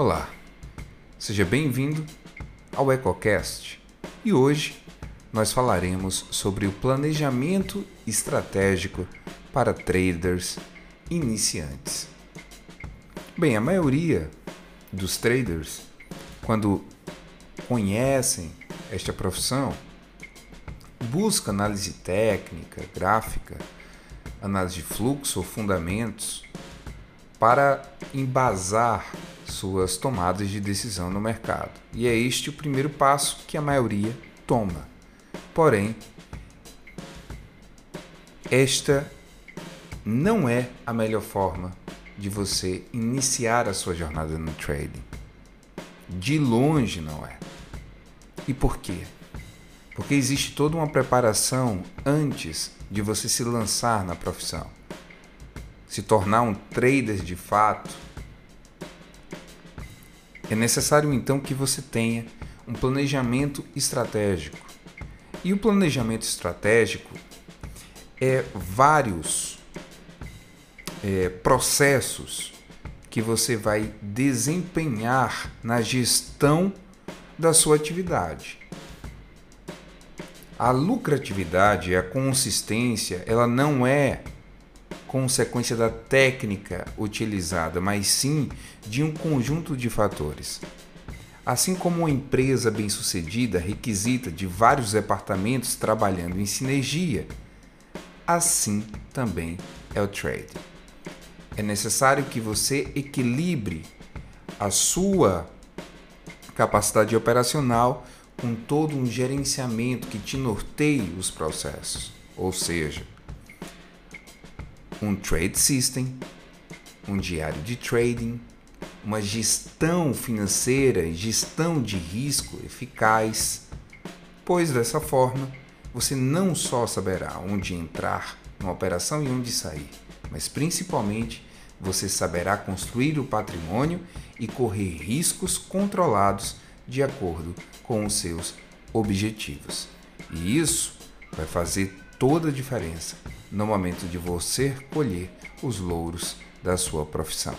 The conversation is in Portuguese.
Olá, seja bem-vindo ao EcoCast e hoje nós falaremos sobre o planejamento estratégico para traders iniciantes. Bem, a maioria dos traders, quando conhecem esta profissão, busca análise técnica, gráfica, análise de fluxo ou fundamentos para embasar suas tomadas de decisão no mercado. E é este o primeiro passo que a maioria toma. Porém, esta não é a melhor forma de você iniciar a sua jornada no trading. De longe não é. E por quê? Porque existe toda uma preparação antes de você se lançar na profissão. Se tornar um trader de fato, é necessário então que você tenha um planejamento estratégico. E o planejamento estratégico é vários é, processos que você vai desempenhar na gestão da sua atividade. A lucratividade, a consistência, ela não é consequência da técnica utilizada, mas sim de um conjunto de fatores. Assim como uma empresa bem-sucedida requisita de vários departamentos trabalhando em sinergia, assim também é o trade. É necessário que você equilibre a sua capacidade operacional com todo um gerenciamento que te norteie os processos, ou seja, um trade system, um diário de trading, uma gestão financeira gestão de risco eficaz, pois dessa forma você não só saberá onde entrar numa operação e onde sair, mas principalmente você saberá construir o patrimônio e correr riscos controlados de acordo com os seus objetivos. E isso vai fazer toda a diferença no momento de você colher os louros da sua profissão.